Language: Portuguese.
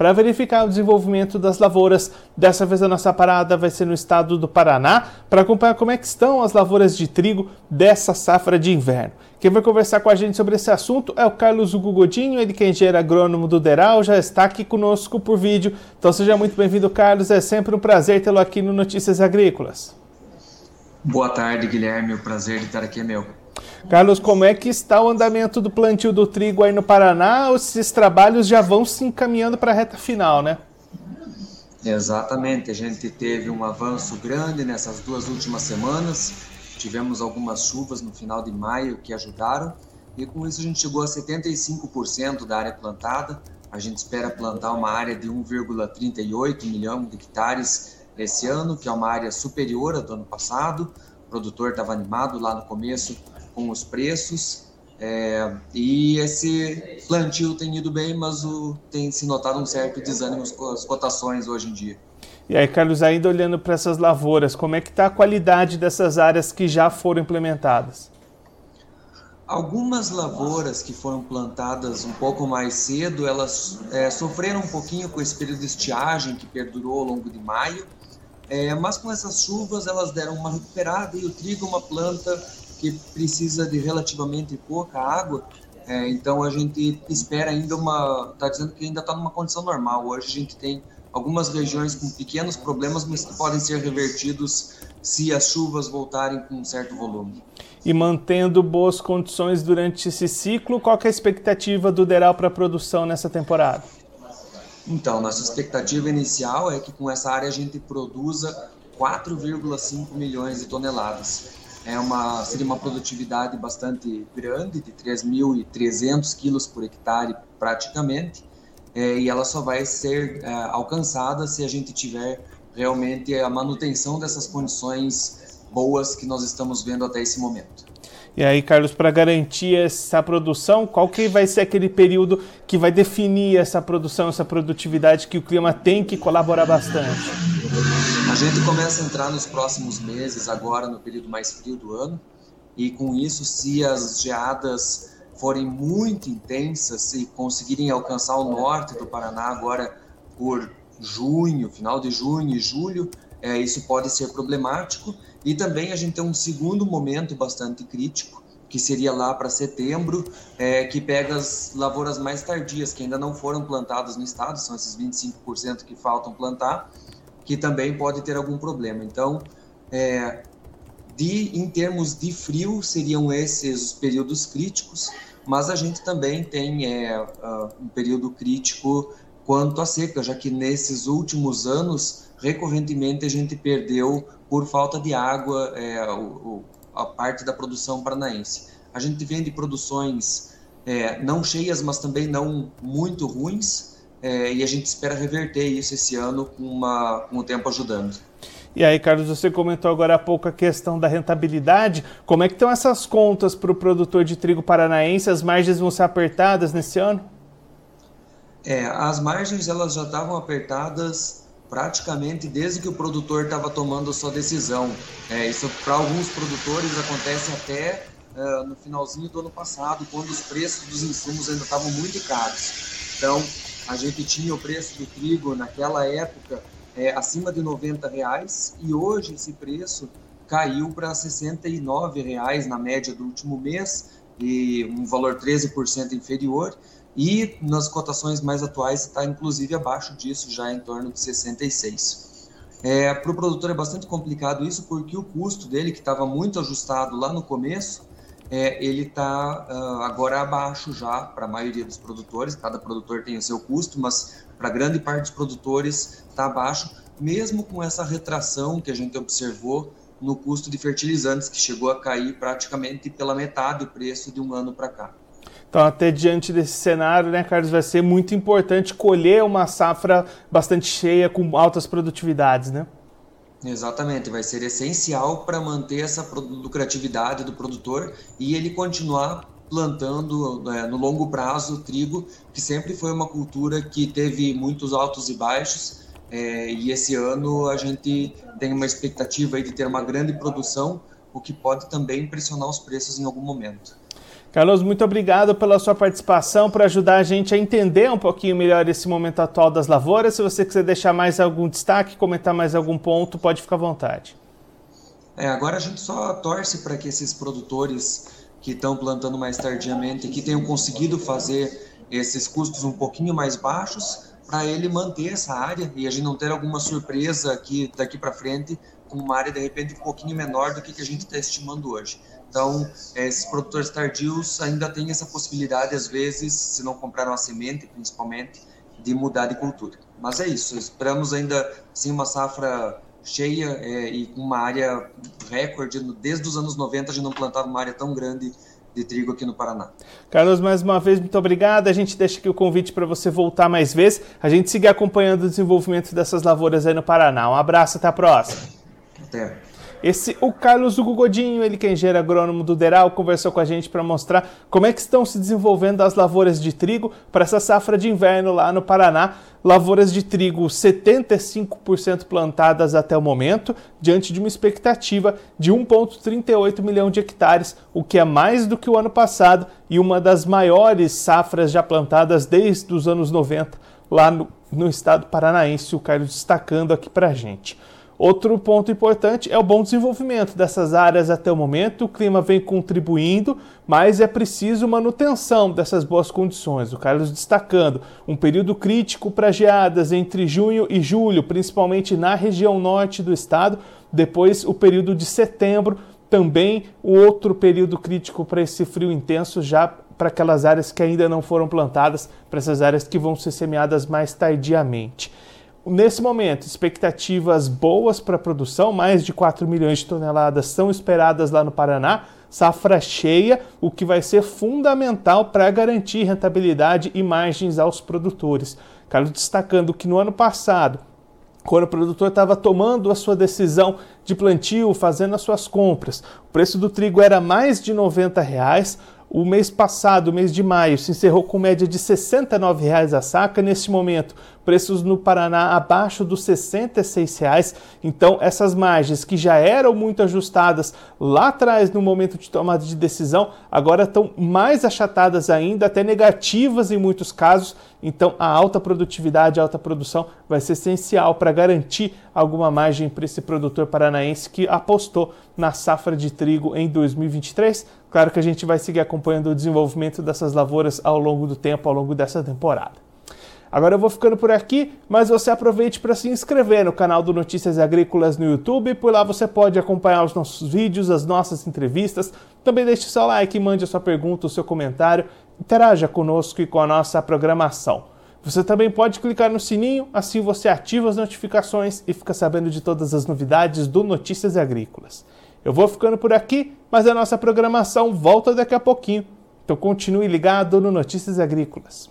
para verificar o desenvolvimento das lavouras. Dessa vez a nossa parada vai ser no estado do Paraná para acompanhar como é que estão as lavouras de trigo dessa safra de inverno. Quem vai conversar com a gente sobre esse assunto é o Carlos Hugo Godinho, ele que é engenheiro agrônomo do Deral, já está aqui conosco por vídeo. Então seja muito bem-vindo, Carlos. É sempre um prazer tê-lo aqui no Notícias Agrícolas. Boa tarde, Guilherme. O prazer de estar aqui é meu. Carlos, como é que está o andamento do plantio do trigo aí no Paraná? Esses trabalhos já vão se encaminhando para a reta final, né? Exatamente, a gente teve um avanço grande nessas duas últimas semanas. Tivemos algumas chuvas no final de maio que ajudaram, e com isso a gente chegou a 75% da área plantada. A gente espera plantar uma área de 1,38 milhão de hectares esse ano, que é uma área superior à do ano passado. O produtor estava animado lá no começo com os preços. É, e esse plantio tem ido bem, mas o, tem se notado um certo desânimo com as cotações hoje em dia. E aí, Carlos, ainda olhando para essas lavouras, como é que está a qualidade dessas áreas que já foram implementadas? Algumas lavouras que foram plantadas um pouco mais cedo, elas é, sofreram um pouquinho com esse período de estiagem que perdurou ao longo de maio, é, mas com essas chuvas elas deram uma recuperada e o trigo é uma planta que precisa de relativamente pouca água, é, então a gente espera ainda uma. Está dizendo que ainda está numa condição normal. Hoje a gente tem algumas regiões com pequenos problemas, mas que podem ser revertidos se as chuvas voltarem com um certo volume. E mantendo boas condições durante esse ciclo, qual é a expectativa do Deral para a produção nessa temporada? Então, nossa expectativa inicial é que com essa área a gente produza 4,5 milhões de toneladas é uma, seria uma produtividade bastante grande, de 3.300 quilos por hectare praticamente, é, e ela só vai ser é, alcançada se a gente tiver realmente a manutenção dessas condições boas que nós estamos vendo até esse momento. E aí, Carlos, para garantir essa produção, qual que vai ser aquele período que vai definir essa produção, essa produtividade que o clima tem que colaborar bastante? A gente começa a entrar nos próximos meses, agora no período mais frio do ano, e com isso, se as geadas forem muito intensas e conseguirem alcançar o norte do Paraná agora por junho, final de junho e julho, é, isso pode ser problemático. E também a gente tem um segundo momento bastante crítico, que seria lá para setembro, é, que pega as lavouras mais tardias, que ainda não foram plantadas no estado, são esses 25% que faltam plantar, que também pode ter algum problema. Então, é, de, em termos de frio, seriam esses os períodos críticos, mas a gente também tem é, uh, um período crítico quanto à seca, já que nesses últimos anos, recorrentemente, a gente perdeu, por falta de água, é, o, a parte da produção paranaense. A gente vende produções é, não cheias, mas também não muito ruins, é, e a gente espera reverter isso esse ano com, uma, com o tempo ajudando. E aí, Carlos, você comentou agora há pouco a questão da rentabilidade. Como é que estão essas contas para o produtor de trigo paranaense? As margens vão ser apertadas nesse ano? É, as margens elas já estavam apertadas praticamente desde que o produtor estava tomando sua decisão. É, isso para alguns produtores acontece até uh, no finalzinho do ano passado, quando os preços dos insumos ainda estavam muito caros. Então, a gente tinha o preço do trigo naquela época é, acima de 90 reais e hoje esse preço caiu para 69 reais na média do último mês e um valor 13% inferior e nas cotações mais atuais está inclusive abaixo disso já em torno de 66 é, para o produtor é bastante complicado isso porque o custo dele que estava muito ajustado lá no começo é, ele está uh, ah, agora abaixo já para a maioria dos produtores. Cada produtor tem o seu custo, mas para grande parte dos produtores está abaixo, mesmo com essa retração que a gente observou no custo de fertilizantes, que chegou a cair praticamente pela metade do preço de um ano para cá. Então, até diante desse cenário, né, Carlos, vai ser muito importante colher uma safra bastante cheia, com altas produtividades, né? Exatamente, vai ser essencial para manter essa lucratividade do produtor e ele continuar plantando né, no longo prazo trigo, que sempre foi uma cultura que teve muitos altos e baixos É, e esse ano a gente tem uma expectativa de ter uma grande produção, o que pode também pressionar os preços em algum momento. Carlos, muito obrigado pela sua participação para ajudar a gente a entender um pouquinho melhor esse momento atual das lavouras. Se você quiser deixar mais algum destaque, comentar mais algum ponto, pode ficar à vontade. É, agora a gente só torce para que esses produtores que estão plantando mais tardiamente, que tenham conseguido fazer esses custos um pouquinho mais baixos, para ele manter essa área e a gente não ter alguma surpresa aqui daqui para frente com uma área de repente um pouquinho menor do que, que a gente está estimando hoje. Então, é, esses produtores tardios ainda têm essa possibilidade, às vezes, se não compraram a semente, principalmente, de mudar de cultura. Mas é isso, esperamos ainda sim uma safra cheia é, e com uma área recorde. Desde os anos 90 a gente não plantava uma área tão grande de trigo aqui no Paraná. Carlos, mais uma vez, muito obrigado. A gente deixa aqui o convite para você voltar mais vezes. A gente seguir acompanhando o desenvolvimento dessas lavouras aí no Paraná. Um abraço, até a próxima. Até. Esse, o Carlos Hugo Godinho, ele que é engenheiro agrônomo do Deral, conversou com a gente para mostrar como é que estão se desenvolvendo as lavouras de trigo para essa safra de inverno lá no Paraná. Lavouras de trigo 75% plantadas até o momento, diante de uma expectativa de 1,38 milhão de hectares, o que é mais do que o ano passado e uma das maiores safras já plantadas desde os anos 90 lá no, no estado paranaense, o Carlos destacando aqui para a gente. Outro ponto importante é o bom desenvolvimento dessas áreas até o momento. O clima vem contribuindo, mas é preciso manutenção dessas boas condições. O Carlos destacando um período crítico para geadas entre junho e julho, principalmente na região norte do estado. Depois, o período de setembro, também o outro período crítico para esse frio intenso, já para aquelas áreas que ainda não foram plantadas, para essas áreas que vão ser semeadas mais tardiamente. Nesse momento, expectativas boas para a produção, mais de 4 milhões de toneladas são esperadas lá no Paraná, safra cheia, o que vai ser fundamental para garantir rentabilidade e margens aos produtores. Carlos destacando que no ano passado, quando o produtor estava tomando a sua decisão de plantio, fazendo as suas compras, o preço do trigo era mais de 90 reais, o mês passado, mês de maio, se encerrou com média de R$ 69,00 a saca. Neste momento, preços no Paraná abaixo dos R$ 66,00. Então, essas margens que já eram muito ajustadas lá atrás no momento de tomada de decisão, agora estão mais achatadas ainda, até negativas em muitos casos. Então, a alta produtividade, a alta produção vai ser essencial para garantir alguma margem para esse produtor paranaense que apostou na safra de trigo em 2023 Claro que a gente vai seguir acompanhando o desenvolvimento dessas lavouras ao longo do tempo, ao longo dessa temporada. Agora eu vou ficando por aqui, mas você aproveite para se inscrever no canal do Notícias Agrícolas no YouTube, por lá você pode acompanhar os nossos vídeos, as nossas entrevistas. Também deixe seu like, mande a sua pergunta, o seu comentário, interaja conosco e com a nossa programação. Você também pode clicar no sininho, assim você ativa as notificações e fica sabendo de todas as novidades do Notícias Agrícolas. Eu vou ficando por aqui, mas a nossa programação volta daqui a pouquinho. Então continue ligado no Notícias Agrícolas.